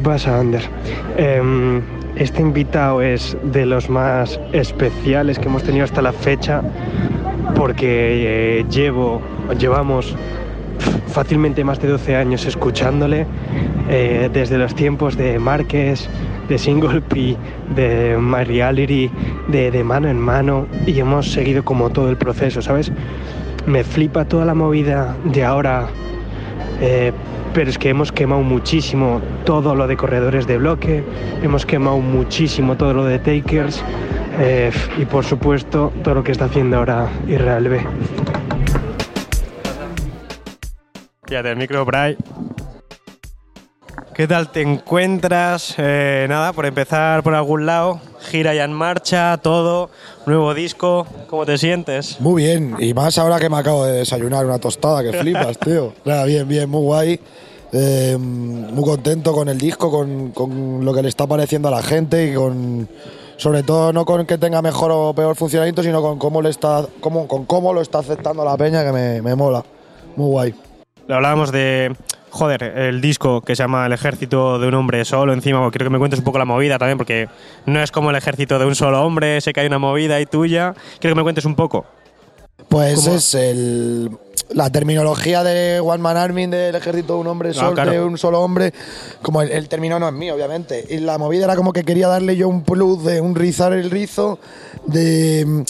¿Qué pasa, Ander? Em, este invitado es de los más especiales que hemos tenido hasta la fecha porque eh, llevo, llevamos fácilmente más de 12 años escuchándole eh, desde los tiempos de Márquez, de Single P, de My Reality, de, de mano en mano y hemos seguido como todo el proceso, ¿sabes? Me flipa toda la movida de ahora, eh, pero es que hemos quemado muchísimo todo lo de corredores de bloque, hemos quemado muchísimo todo lo de takers eh, y por supuesto todo lo que está haciendo ahora Israel B. Fíjate, el micro, Bray. ¿Qué tal te encuentras? Eh, nada, por empezar por algún lado, gira ya en marcha, todo, nuevo disco, ¿cómo te sientes? Muy bien, y más ahora que me acabo de desayunar una tostada, que flipas, tío. Nada, bien, bien, muy guay. Eh, muy contento con el disco, con, con lo que le está pareciendo a la gente y con, sobre todo no con que tenga mejor o peor funcionamiento, sino con cómo, le está, cómo, con cómo lo está aceptando la peña, que me, me mola. Muy guay. Hablábamos de, joder, el disco que se llama El ejército de un hombre solo. Encima, quiero que me cuentes un poco la movida también, porque no es como el ejército de un solo hombre, sé que hay una movida ahí tuya. Quiero que me cuentes un poco. Pues es el, la terminología de One Man Army del ejército de un hombre solo, claro. de un solo hombre, como el, el término no es mío, obviamente. Y la movida era como que quería darle yo un plus de un rizar el rizo, de,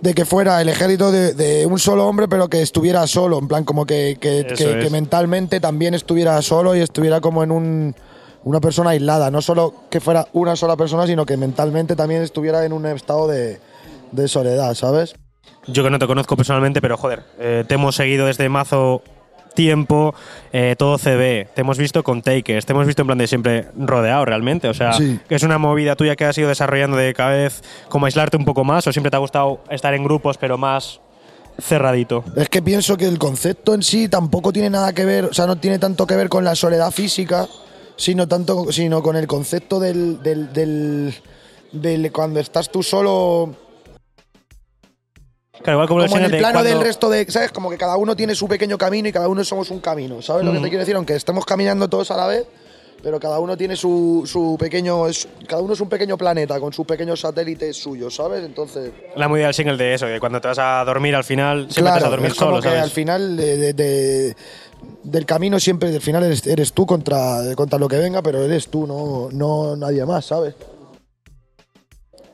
de que fuera el ejército de, de un solo hombre, pero que estuviera solo, en plan como que, que, Eso que- es. que mentalmente también estuviera solo y estuviera como en un una persona aislada, no solo que fuera una sola persona, sino que mentalmente también estuviera en un estado de, de soledad, ¿sabes? Yo que no te conozco personalmente, pero joder, eh, te hemos seguido desde mazo tiempo, eh, todo CB, te hemos visto con Takers, te hemos visto en plan de siempre rodeado realmente, o sea, Sí. es una movida tuya que has ido desarrollando de cada vez como aislarte un poco más o siempre te ha gustado estar en grupos pero más cerradito. Es que pienso que el concepto en sí tampoco tiene nada que ver, o sea, no tiene tanto que ver con la soledad física, sino tanto, sino con el concepto del, del, del- del cuando estás tú solo, Claro, igual como, en el plano cuando- del resto de, ¿sabes? Como que cada uno tiene su pequeño camino y cada uno somos un camino, ¿sabes lo que te quiero decir? Aunque estemos caminando todos a la vez, pero cada uno tiene su, su pequeño, es- cada uno es un pequeño planeta con sus pequeños satélites suyos, ¿sabes? Entonces, La movida del single de eso, que cuando te vas a dormir al final siempre te vas a dormir es como solo, que ¿sabes? al final de- de- de- del camino siempre, del final eres, eres tú contra, contra lo que venga, pero eres tú, no, no nadie más, ¿sabes?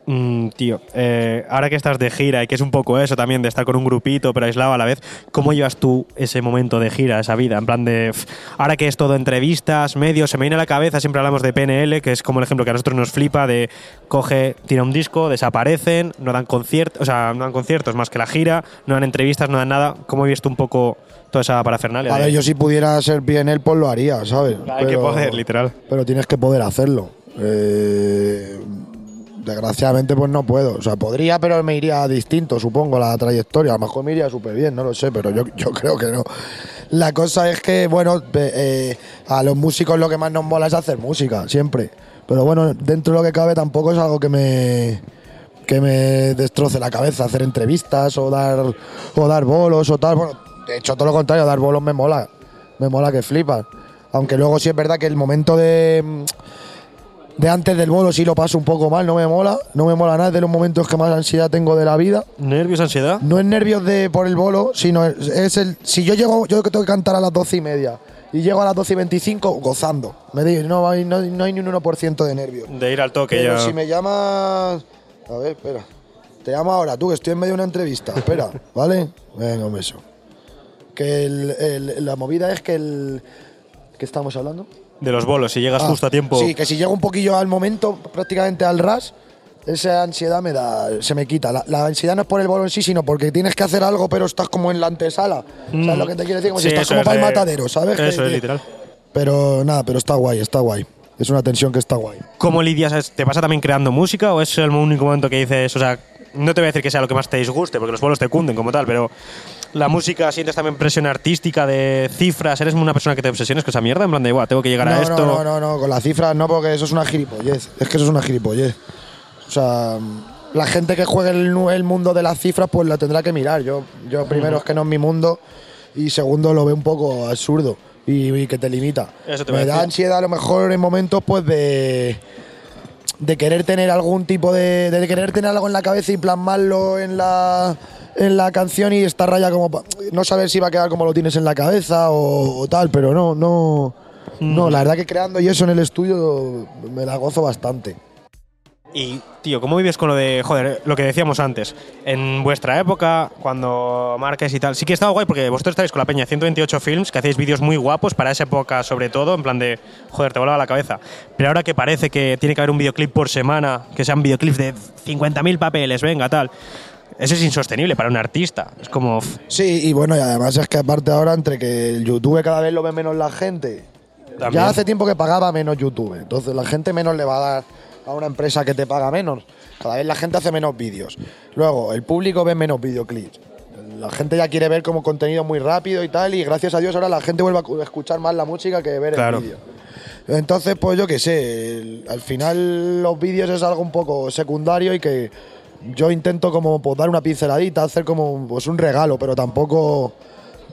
Mm, tío, eh, ahora que estás de gira y que es un poco eso también de estar con un grupito pero aislado a la vez, ¿cómo llevas tú ese momento de gira, esa vida? En plan de, ahora que es todo entrevistas, medios, se me viene a la cabeza, siempre hablamos de PNL, que es como el ejemplo que a nosotros nos flipa de coge, tira un disco, desaparecen, no dan conciertos, o sea, no dan conciertos más que la gira, no dan entrevistas, no dan nada. ¿Cómo vives tú un poco toda esa parafernalia? De- ver, yo si pudiera ser PNL, pues lo haría, ¿sabes? Hay que poder, literal. Pero tienes que poder hacerlo. Eh, desgraciadamente, pues no puedo. O sea, podría, pero me iría distinto, supongo, la trayectoria. A lo mejor me iría súper bien, no lo sé, pero yo, yo creo que no. La cosa es que, bueno, eh, a los músicos lo que más nos mola es hacer música, siempre. Pero bueno, dentro de lo que cabe tampoco es algo que me que me destroce la cabeza hacer entrevistas o dar o dar bolos o tal. Bueno, de hecho todo lo contrario, dar bolos me mola. Me mola que flipas. Aunque luego sí es verdad que el momento de de antes del bolo sí lo paso un poco mal, no me mola, no me mola nada, es de los momentos que más ansiedad tengo de la vida. ¿Nervios, ansiedad? No es nervios de por el bolo, sino es, es el si yo llego, yo tengo que cantar a las doce y media y llego a las doce y veinticinco gozando. Me digo, no hay, no, no hay ni un 1% de nervios. De ir al toque Pero ya. si me llamas. A ver, espera. Te llamo ahora, tú, que estoy en medio de una entrevista. Espera, ¿vale? Venga, un beso. Que el- el- la movida es que el. ¿Qué estamos hablando? De los bolos, si llegas Ah, justo a tiempo. Sí, que si llego un poquillo al momento, prácticamente al ras, esa ansiedad me da, se me quita. La, la ansiedad no es por el bolo en sí, sino porque tienes que hacer algo, pero estás como en la antesala. ¿Sabes lo que te quiero decir? Como si Mm. Estás como es para el de- matadero, ¿sabes? Eso Que- es, literal. Pero nada, pero está guay, está guay. Es una tensión que está guay. ¿Cómo lidias? ¿Te pasa también creando música o es el único momento que dices, o sea, no te voy a decir que sea lo que más te disguste, porque los bolos te cunden como tal, pero la música sientes también presión artística de cifras, eres una persona que te obsesiones con esa mierda, en plan de, "Buah, tengo que llegar a esto. No, no, no, no, con las cifras no, porque eso es una gilipollez. Es que eso es una gilipollez. O sea, la gente que juegue el, el mundo de las cifras, pues la tendrá que mirar. Yo, yo primero es que no es mi mundo y segundo lo veo un poco absurdo. y, y que te limita. Eso te Me da ansiedad a lo mejor en momentos pues de de querer tener algún tipo de de querer tener algo en la cabeza y plasmarlo en la en la canción y estar raya como pa- no saber si va a quedar como lo tienes en la cabeza o, o tal, pero no no no, la verdad que creando y eso en el estudio me la gozo bastante. Y, tío, ¿cómo vives con lo de, joder, lo que decíamos antes? En vuestra época, cuando marques y tal, sí que estaba guay porque vosotros estáis con la peña 128 Films, que hacéis vídeos muy guapos para esa época, sobre todo, en plan de, joder, te volaba la cabeza. Pero ahora que parece que tiene que haber un videoclip por semana, que sean videoclips de 50.000 papeles, venga, tal. Eso es insostenible para un artista. Es como. Sí, y bueno, y además es que aparte ahora entre que el YouTube cada vez lo ve menos la gente. También. Ya hace tiempo que pagaba menos YouTube, entonces la gente menos le va a dar a una empresa que te paga menos. Cada vez la gente hace menos vídeos. Luego, el público ve menos videoclips. La gente ya quiere ver como contenido muy rápido y tal, y gracias a Dios ahora la gente vuelve a cu- escuchar más la música que ver Claro. el vídeo. Entonces, pues yo qué sé, el- al final los vídeos es algo un poco secundario y que yo intento como pues, dar una pinceladita, hacer como pues, un regalo, pero tampoco,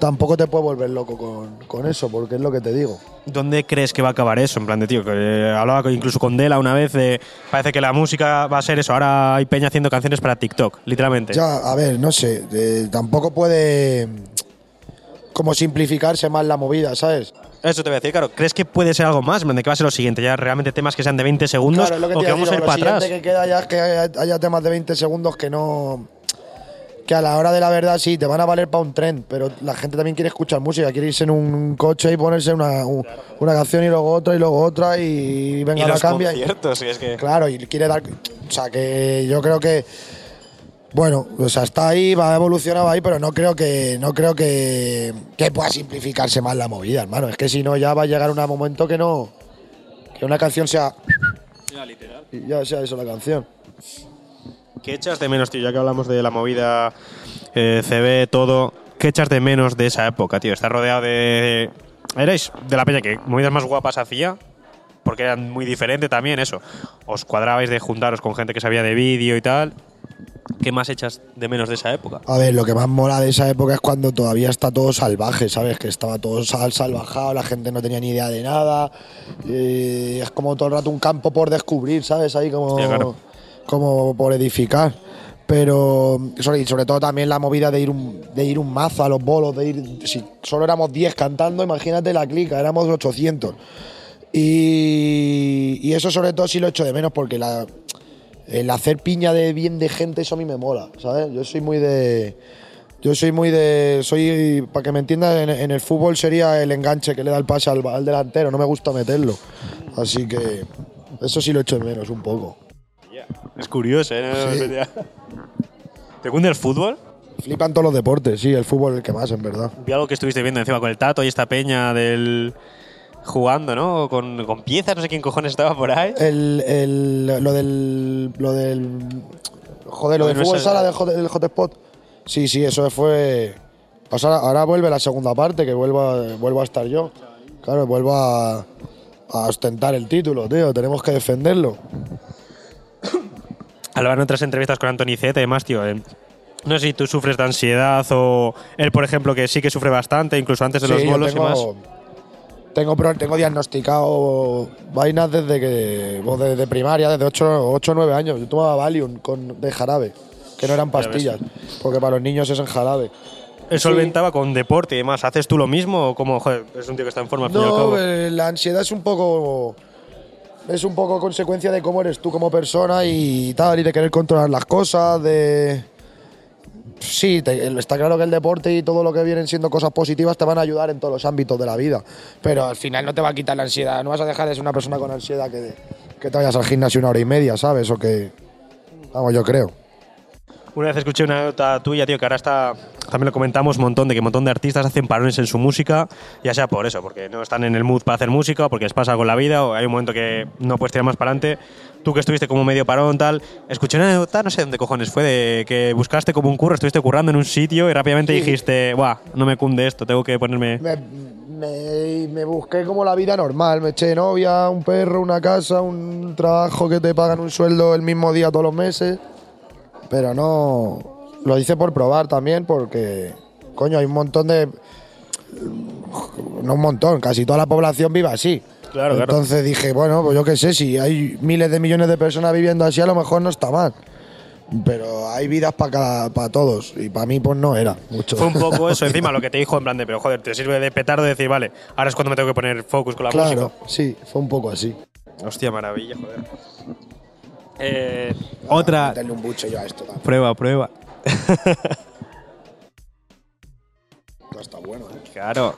tampoco te puedes volver loco con, con eso, porque es lo que te digo. ¿Dónde crees que va a acabar eso? En plan de, tío, que eh, hablaba incluso con Dela una vez de. Parece que la música va a ser eso. Ahora hay peña haciendo canciones para TikTok, literalmente. Ya, a ver, no sé, eh, tampoco puede como simplificarse más la movida, ¿sabes? Eso te voy a decir, claro. ¿Crees que puede ser algo más? De que va a ser lo siguiente, ya realmente temas que sean de 20 segundos Claro, es lo que o que vamos a ir para atrás. que queda ya es que haya, haya temas de 20 segundos que no. Que a la hora de la verdad sí, te van a valer para un tren, pero la gente también quiere escuchar música, quiere irse en un coche y ponerse una, un- una canción y luego otra y luego otra y venga, Y la los cambia. y- conciertos, y es que. Claro, y quiere dar. O sea, que yo creo que. Bueno, o sea, está ahí, va evolucionando ahí, pero no creo que no creo que, que pueda simplificarse más la movida, hermano. Es que si no, ya va a llegar un momento que no. Que una canción sea. Y ya sea eso la canción. ¿Qué echas de menos, tío? Ya que hablamos de la movida eh, CB, todo. ¿Qué echas de menos de esa época, tío? Estás rodeado de. Erais de la peña que movidas más guapas hacía, porque eran muy diferente también, eso. Os cuadrabais de juntaros con gente que sabía de vídeo y tal. ¿Qué más echas de menos de esa época? A ver, lo que más mola de esa época es cuando todavía está todo salvaje, ¿sabes? Que estaba todo sal salvajado, la gente no tenía ni idea de nada. y es como todo el rato un campo por descubrir, ¿sabes? Ahí como, claro. Como por edificar. Pero sobre, todo también la movida de ir un, de ir un mazo a los bolos, de ir. Si solo éramos 10 cantando, imagínate la clica, éramos 800. Y, eso sobre todo sí lo echo de menos porque la, el hacer piña de bien de gente, eso a mí me mola, ¿sabes? Yo soy muy de. Yo soy muy de. Soy, para que me entiendas, en, en el fútbol sería el enganche que le da el pase al, al delantero, no me gusta meterlo. Así que. Eso sí lo echo de menos un poco. Es curioso, ¿eh? Sí. ¿Te cunde el fútbol? Flipan todos los deportes, sí, el fútbol es el que más, en verdad. Vi algo que estuviste viendo encima con el Tato y esta peña del. jugando, ¿no? Con, con piezas, no sé quién cojones estaba por ahí. El, el- lo del. Lo del. Joder, lo del Bueno, fútbol sala del hot, del hotspot. Sí, sí, eso fue. pues ahora, ahora vuelve la segunda parte, que vuelva, vuelvo a estar yo. Claro, vuelvo a, a ostentar el título, tío. Tenemos que defenderlo. Hablaban en otras entrevistas con Anthony Z y demás, tío. eh, no sé si tú sufres de ansiedad o él, por ejemplo, que sí que sufre bastante, incluso antes de los Sí, yo bolos y tengo, más. Tengo, tengo diagnosticado vainas desde que pues desde primaria, desde 8 o 9 años. Yo tomaba Valium con, de jarabe, que no eran pastillas, porque para los niños es en jarabe. Él solventaba con deporte y demás. ¿Haces tú lo mismo o como, joder, es un tío que está en forma al fin y al No, cabo? eh, la ansiedad es un poco. Es un poco consecuencia de cómo eres tú como persona y tal, y de querer controlar las cosas, de. Sí, está claro que el deporte y todo lo que vienen siendo cosas positivas te van a ayudar en todos los ámbitos de la vida. Pero al final no te va a quitar la ansiedad. No vas a dejar de ser una persona con ansiedad que, que te vayas al gimnasio una hora y media, ¿sabes? O que. Vamos, yo creo. Una vez escuché una nota tuya, tío, que ahora está. También lo comentamos un montón, de que un montón de artistas hacen parones en su música, ya sea por eso, porque no están en el mood para hacer música, o porque les pasa con la vida, o hay un momento que no puedes tirar más para adelante. Tú que estuviste como medio parón, tal. Escuché una nota, no sé dónde cojones fue, de que buscaste como un curro, estuviste currando en un sitio y rápidamente Sí. dijiste, ¡buah! No me cunde esto, tengo que ponerme. Me, me- me busqué como la vida normal. Me eché novia, un perro, una casa, un trabajo que te pagan un sueldo el mismo día todos los meses. Pero no. Lo hice por probar también, porque. Coño, hay un montón de. no un montón, casi toda la población vive así. Claro, claro. Entonces dije, bueno, pues yo qué sé, si hay miles de millones de personas viviendo así, a lo mejor no está mal. Pero hay vidas para para todos. Y para mí, pues no era mucho. Fue un poco eso, encima lo que te dijo en plan de, pero joder, te sirve de petardo decir, vale, ahora es cuando me tengo que poner focus con la claro, música. sí, fue un poco así. Hostia, maravilla, joder. Eh, otra. Meterle un buche yo a esto también. Prueba, prueba. Esto Está bueno, ¿eh? Claro.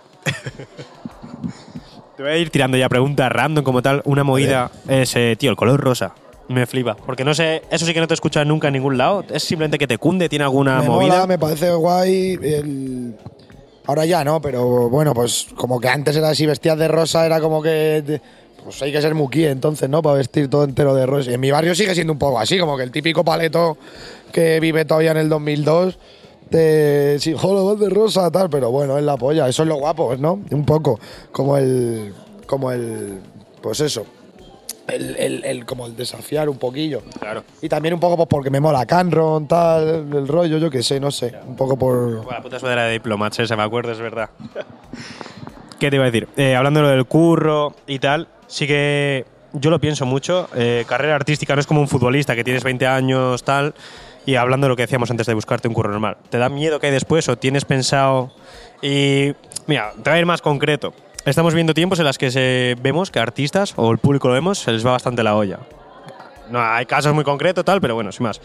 Te voy a ir tirando ya preguntas random como tal. Una movida es, eh, tío, el color rosa. Me flipa. Porque no sé, eso sí que no te he escuchado nunca en ningún lado. Es simplemente que te cunde, tiene alguna me movida. mola, me parece guay. el- Ahora ya no, pero bueno, pues como que antes era así, vestías de rosa, era como que. te- Pues hay que ser muquí entonces, ¿no? Para vestir todo entero de rosa. Y en mi barrio sigue siendo un poco así, como que el típico paleto que vive todavía en el 2002. De, joder, vas de rosa, tal, pero bueno, es la polla. Eso es lo guapo, ¿no? Un poco. Como el. Como el. Pues eso. El, el- el- como el desafiar un poquillo. Claro. Y también un poco pues, porque me mola Canron, tal, el rollo, yo qué sé, no sé. Un poco por. Bueno, la puta sudadera de diplomats, esa me acuerdo, es verdad. ¿Qué te iba a decir? Eh, hablando de lo del curro y tal, sí que yo lo pienso mucho. eh, carrera artística no es como un futbolista que tienes 20 años, tal. Y hablando de lo que decíamos antes de buscarte un curro normal, ¿te da miedo que hay después o tienes pensado? Y mira, te más concreto. Estamos viendo tiempos en los que se, vemos que artistas o el público lo vemos, se les va bastante la olla. No, hay casos muy concretos, tal, pero bueno, sin más.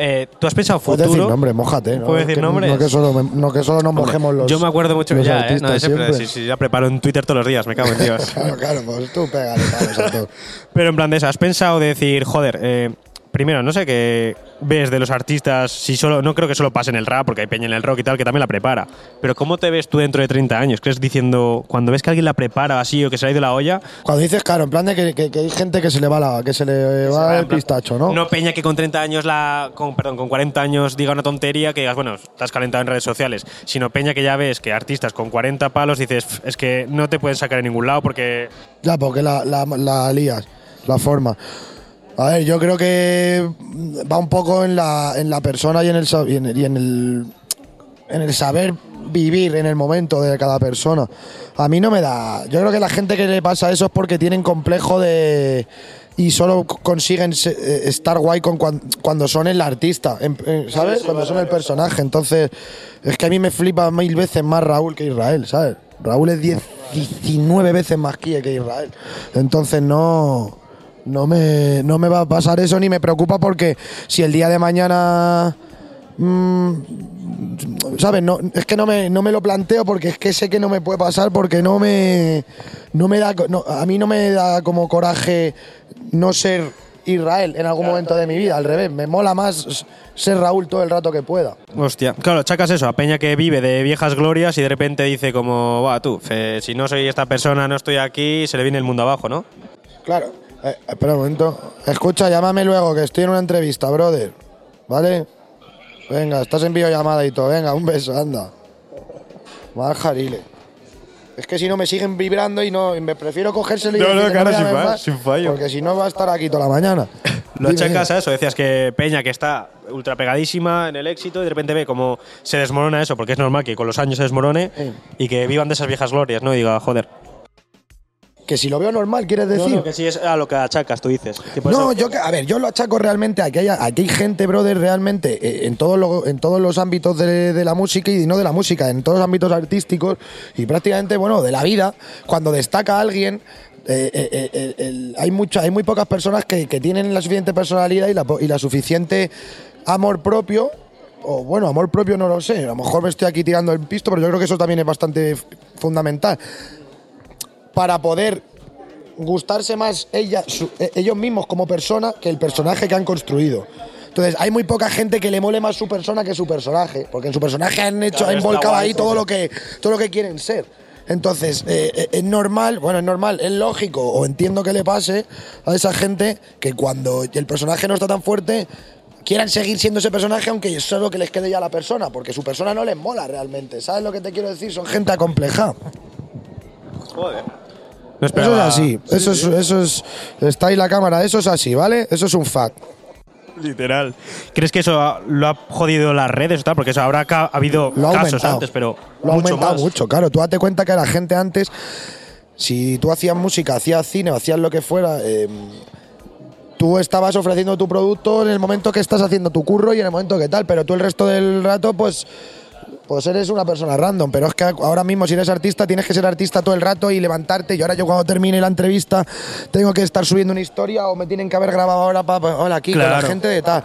Eh, ¿Tú has pensado Puedes futuro? decir nombre, mojate, ¿no? ¿Puedo decir que, nombres? No que solo, me- no que solo nos mojemos los. Yo me acuerdo mucho los ya, ¿eh? No, de siempre. Sí, sí, ya preparo en Twitter todos los días, me cago en Dios. Claro, claro, pues tú pégale a todo. Pero en plan de eso, ¿has pensado de decir, joder, eh, primero, no sé qué ves de los artistas, si solo, no creo que solo pase en el rap, porque hay peña en el rock y tal, que también la prepara. Pero ¿cómo te ves tú dentro de 30 años? ¿Crees diciendo, cuando ves que alguien la prepara así o que se le ha ido la olla? Cuando dices, claro, en plan de que, que- que hay gente que se le va, la, que se le va en el plan- pistacho, ¿no? No peña que con 30 años, la, con, perdón, con 40 años diga una tontería que digas, bueno, estás calentado en redes sociales, sino peña que ya ves que artistas con 40 palos dices, "Pf, es que no te pueden sacar en ningún lado porque Ya, porque la, la, la lías, la forma. A ver, yo creo que va un poco en la, en la persona y en el, y en, y en el en el saber vivir en el momento de cada persona. A mí no me da. Yo creo que la gente que le pasa eso es porque tienen complejo de. Y solo consiguen eh, estar guay con cuan- cuando son el artista, ¿sabes? Cuando son el personaje. Entonces, es que a mí me flipa mil veces más Raúl que Israel, ¿sabes? Raúl es 10, 19 veces más Kie que Israel. Entonces, no. No me, no me va a pasar eso ni me preocupa porque si el día de mañana. mm, ¿Sabes? No, es que no me, no me lo planteo porque es que sé que no me puede pasar porque no me. No me da. no, a mí no me da como coraje no ser Israel en algún momento de mi vida. Al revés, me mola más ser Raúl todo el rato que pueda. Hostia, claro, chacas eso, a Peña que vive de viejas glorias y de repente dice como, va, tú, fe, si no soy esta persona, no estoy aquí, se le viene el mundo abajo, ¿no? Claro. Eh, espera un momento. Escucha, llámame luego que estoy en una entrevista, brother. ¿Vale? Venga, estás en videollamada y todo. Venga, un beso, anda. Más jarile. Es que si no me siguen vibrando y no me prefiero cogérselo y No, no, claro, me sin llames fa- más, sin fallo. Porque si no va a estar aquí toda la mañana. Lo achacas a eso, decías que Peña que está ultra pegadísima en el éxito y de repente ve como se desmorona eso, porque es normal que con los años se desmorone Sí. y que vivan de esas viejas glorias, ¿no? Y diga, joder. Que si lo veo normal, quieres decir. que sí es a lo que achacas, tú dices. No, eso- yo, que- a ver, yo lo achaco realmente a que hay, a que hay gente, brother, realmente eh, en, todos lo- en todos los ámbitos de, de la música y no de la música, en todos los ámbitos artísticos y prácticamente, bueno, de la vida, cuando destaca alguien. eh, eh, eh, el- hay, mucha, hay muy pocas personas que, que tienen la suficiente personalidad y la, y la suficiente amor propio, o bueno, amor propio no lo sé, a lo mejor me estoy aquí tirando el pisto, pero yo creo que eso también es bastante fundamental, para poder gustarse más ella, su- eh, ellos mismos como persona que el personaje que han construido. Entonces, hay muy poca gente que le mole más su persona que su personaje, porque en su personaje han hecho, Claro, han volcado guay, ahí todo lo que todo lo que quieren ser. Entonces, eh, eh, es normal, bueno, es normal, es lógico, o entiendo que le pase a esa gente que cuando el personaje no está tan fuerte, quieran seguir siendo ese personaje, aunque solo que les quede ya la persona, porque su persona no les mola realmente. ¿Sabes lo que te quiero decir? Son gente acomplejada. Joder. No Eso es así, eso, Es, eso es. Está ahí la cámara, eso es así, ¿vale? Eso es un fact. Literal. ¿Crees que eso lo ha jodido las redes o tal? Porque eso habrá ha habido Lo casos aumentado. antes, pero Lo ha mucho aumentado más. mucho, claro. Tú date cuenta que la gente antes, si tú hacías música, hacías cine o hacías lo que fuera, eh, tú estabas ofreciendo tu producto en el momento que estás haciendo tu curro y en el momento que tal, pero tú el resto del rato, pues. Pues eres una persona random, pero es que ahora mismo si eres artista tienes que ser artista todo el rato y levantarte. Y ahora yo cuando termine la entrevista tengo que estar subiendo una historia o me tienen que haber grabado ahora para hola aquí con la gente de tal.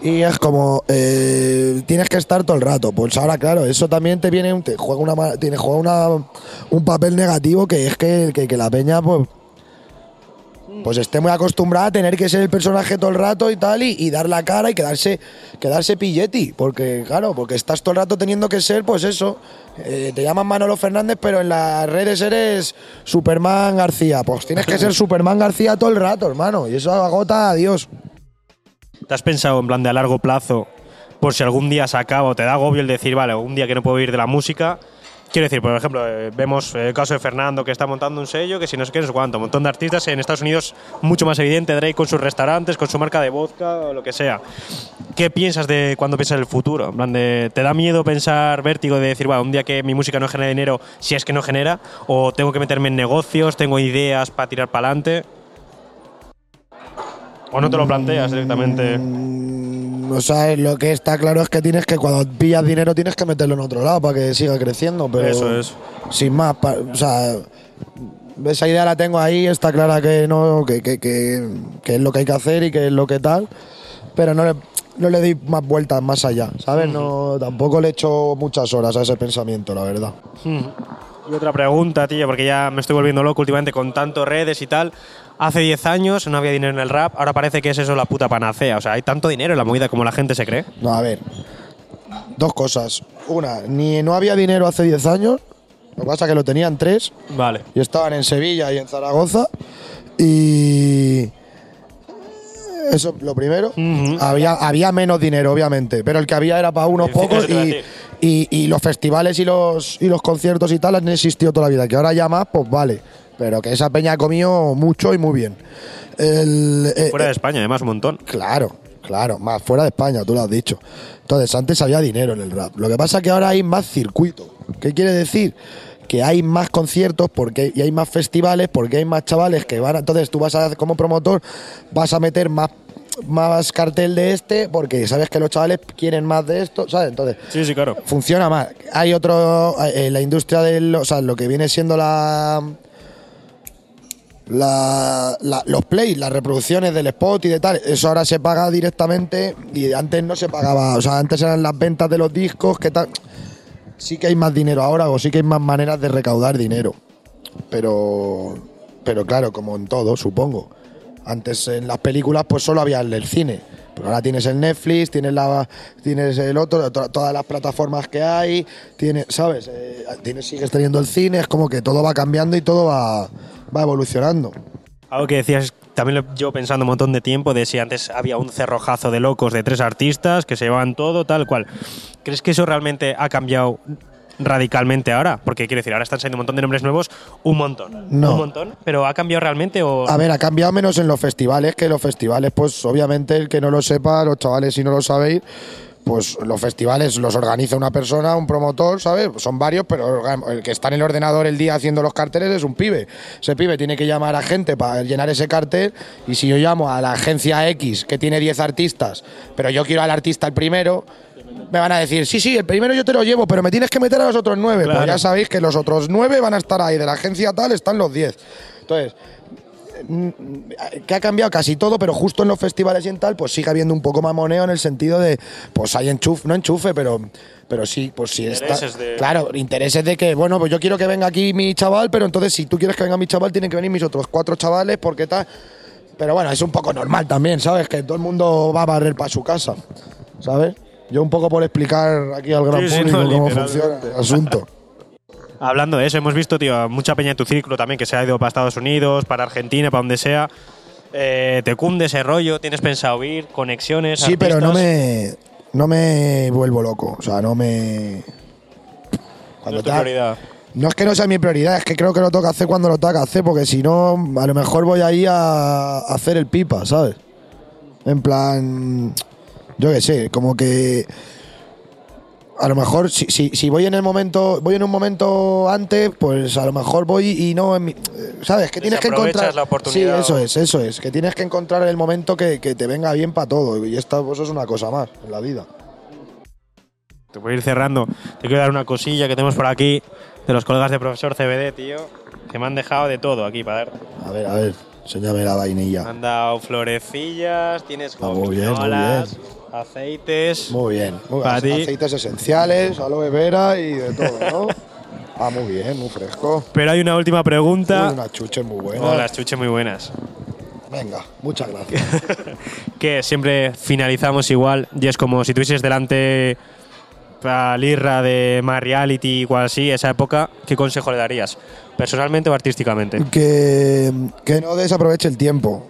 Y es como eh, tienes que estar todo el rato. Pues ahora claro, eso también te viene un- te juega una tiene juega una, un papel negativo que es que, que, que la peña pues pues esté muy acostumbrada a tener que ser el personaje todo el rato y tal, y, dar la cara y quedarse, quedarse. Porque, claro, porque estás todo el rato teniendo que ser, pues eso. eh, te llaman Manolo Fernández, pero en las redes eres Superman García. Pues tienes que ser Superman García todo el rato, hermano. Y eso agota a Dios. ¿Te has pensado en plan de a largo plazo, por si algún día se acaba o te da agobio el decir, vale, un día que no puedo ir de la música? Quiero decir, por ejemplo, eh, vemos el caso de Fernando que está montando un sello, que si no sé qué, no sé cuánto, un montón de artistas en Estados Unidos, mucho más evidente, Drake con sus restaurantes, con su marca de vodka o lo que sea. ¿Qué piensas de cuando piensas en el futuro? En plan de, ¿te da miedo pensar vértigo de decir, bueno, un día que mi música no genere dinero, si es que no genera? ¿O tengo que meterme en negocios, tengo ideas para tirar para adelante? ¿O no te lo planteas directamente? Mm, O sea, lo que está claro es que tienes que cuando pillas dinero tienes que meterlo en otro lado para que siga creciendo. Pero Eso es. Sin más, pa- o sea, esa idea la tengo ahí, está clara que no, que, que, que- que es lo que hay que hacer y que es lo que tal, pero no le, no le doy más vueltas más allá, ¿sabes? No, tampoco le echo muchas horas a ese pensamiento, la verdad. Y otra pregunta, tío, porque ya me estoy volviendo loco últimamente con tanto redes y tal. Hace 10 años no había dinero en el rap, ahora parece que es eso la puta panacea. O sea, hay tanto dinero en la movida como la gente se cree. No, a ver, dos cosas. Una, ni no había dinero hace 10 años, lo que pasa es que lo tenían tres, Vale. y estaban en Sevilla y en Zaragoza y eso lo primero había había menos dinero obviamente pero el que había era para unos pocos y, y, y los festivales y los y los conciertos y tal han existido toda la vida que ahora ya más pues vale pero que esa peña ha comido mucho y muy bien El- eh, Fuera de España, además, un montón. Claro, claro, más fuera de España, tú lo has dicho. Entonces, antes había dinero en el rap. Lo que pasa es que ahora hay más circuito. ¿Qué quiere decir? Que hay más conciertos porque y hay más festivales, porque hay más chavales que van. a- entonces, tú vas a, como promotor, vas a meter más, más cartel de este porque sabes que los chavales quieren más de esto, ¿sabes? Entonces, Sí, sí, claro. funciona más. Hay otro, eh, la industria del, o sea, lo que viene siendo la, la, los plays, las reproducciones del spot y de tal, eso ahora se paga directamente y antes no se pagaba, o sea, antes eran las ventas de los discos, que tal. Sí que hay más dinero ahora o sí que hay más maneras de recaudar dinero. Pero, pero claro, como en todo, supongo. Antes en las películas pues solo había el cine. Pero ahora tienes el Netflix, tienes la tienes el otro, to- todas las plataformas que hay, tienes, ¿sabes? Eh, tienes, sigues teniendo el cine, es como que todo va cambiando y todo va, va evolucionando. Algo que decías, también llevo pensando un montón de tiempo, de si antes había un cerrojazo de locos de tres artistas que se llevaban todo, tal cual. ¿Crees que eso realmente ha cambiado radicalmente ahora? Porque quiero decir, ahora están saliendo un montón de nombres nuevos, un montón. No. Un montón. ¿Pero ha cambiado realmente o...? A ver, ha cambiado menos en los festivales, que los festivales, pues obviamente el que no lo sepa, los chavales si no lo sabéis, pues los festivales los organiza una persona, un promotor, ¿sabes? Son varios, pero el que está en el ordenador el día haciendo los carteles es un pibe. Ese pibe tiene que llamar a gente para llenar ese cartel y si yo llamo a la agencia X que tiene 10 artistas, pero yo quiero al artista el primero, me van a decir, sí, sí, el primero yo te lo llevo, pero me tienes que meter a los otros nueve. Pues ya sabéis que los otros nueve van a estar ahí, de la agencia tal están los 10. Entonces, que ha cambiado casi todo, pero justo en los festivales y en tal, pues sigue habiendo un poco más moneo en el sentido de, pues hay enchufe, no enchufe, pero, pero sí, pues sí está. Intereses de- Claro, intereses de que, bueno, pues yo quiero que venga aquí mi chaval, pero entonces si tú quieres que venga mi chaval, tienen que venir mis otros cuatro chavales, porque tal. Pero bueno, es un poco normal también, ¿sabes? Que todo el mundo va a barrer para su casa, ¿sabes? Yo un poco por explicar aquí al gran Sí, sí, público no, cómo funciona el asunto. Hablando de eso, hemos visto, tío, mucha peña en tu círculo también que se ha ido para Estados Unidos, para Argentina, para donde sea. Eh, ¿Te cunde ese rollo? ¿Tienes pensado ir? ¿Conexiones? Sí, pero no me, no me vuelvo loco. O sea, no me. No es tu prioridad. No es que no sea mi prioridad, es que creo que lo toca hacer cuando lo toca hacer, porque si no, a lo mejor voy ahí a, a hacer el pipa, ¿sabes? En plan, yo qué sé, como que a lo mejor si, si, si voy en el momento, voy en un momento antes, pues a lo mejor voy y no en mi- ¿sabes? Que tienes que encontrar la oportunidad. Sí, eso es, eso es, que tienes que encontrar el momento que, que te venga bien para todo y esto pues, es una cosa más en la vida. Te voy a ir cerrando. Te quiero dar una cosilla que tenemos por aquí de los colegas de profesor CBD, tío. Que me han dejado de todo aquí para dar. A ver, a ver, enséñame la Me vainilla. han dado florecillas, tienes Ah, muy bien, muy gominolas, aceites. Muy bien, muy bien. aceites esenciales, aloe vera y de todo, ¿no? ah, muy bien, muy fresco. Pero hay una última pregunta. Uy, unas chuches muy buenas. Oh, las chuches muy buenas. Venga, muchas gracias. que siempre finalizamos igual y es como si tuvieses delante a Lirra de más reality o así, esa época, ¿qué consejo le darías? ¿Personalmente o artísticamente? que, que no desaproveche el tiempo.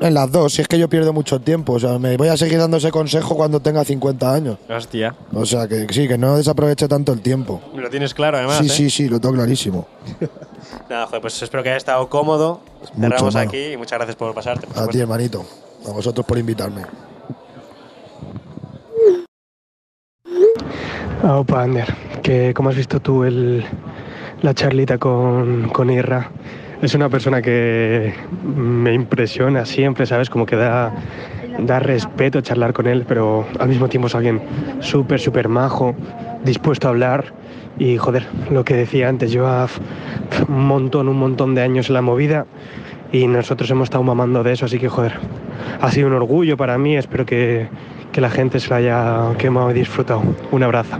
En las dos, si es que yo pierdo mucho tiempo. O sea, me voy a seguir dando ese consejo cuando tenga 50 años. Hostia. O sea, que sí, que no desaproveche tanto el tiempo. Lo tienes claro además. sí, ¿eh? sí, sí, lo tengo clarísimo. Nada, joder, pues espero que haya estado cómodo. Mucho, Cerramos mano. aquí y muchas gracias por pasarte. por A ti, hermanito. A vosotros por invitarme. Opa, Ander, que como has visto tú el, la charlita con, con Irra, es una persona que me impresiona siempre, ¿sabes? Como que da, da respeto charlar con él, pero al mismo tiempo es alguien súper, súper majo, dispuesto a hablar. Y joder, lo que decía antes, lleva un montón, un montón de años en la movida y nosotros hemos estado mamando de eso, así que joder, ha sido un orgullo para mí, espero que, que la gente se lo haya quemado y disfrutado. Un abrazo.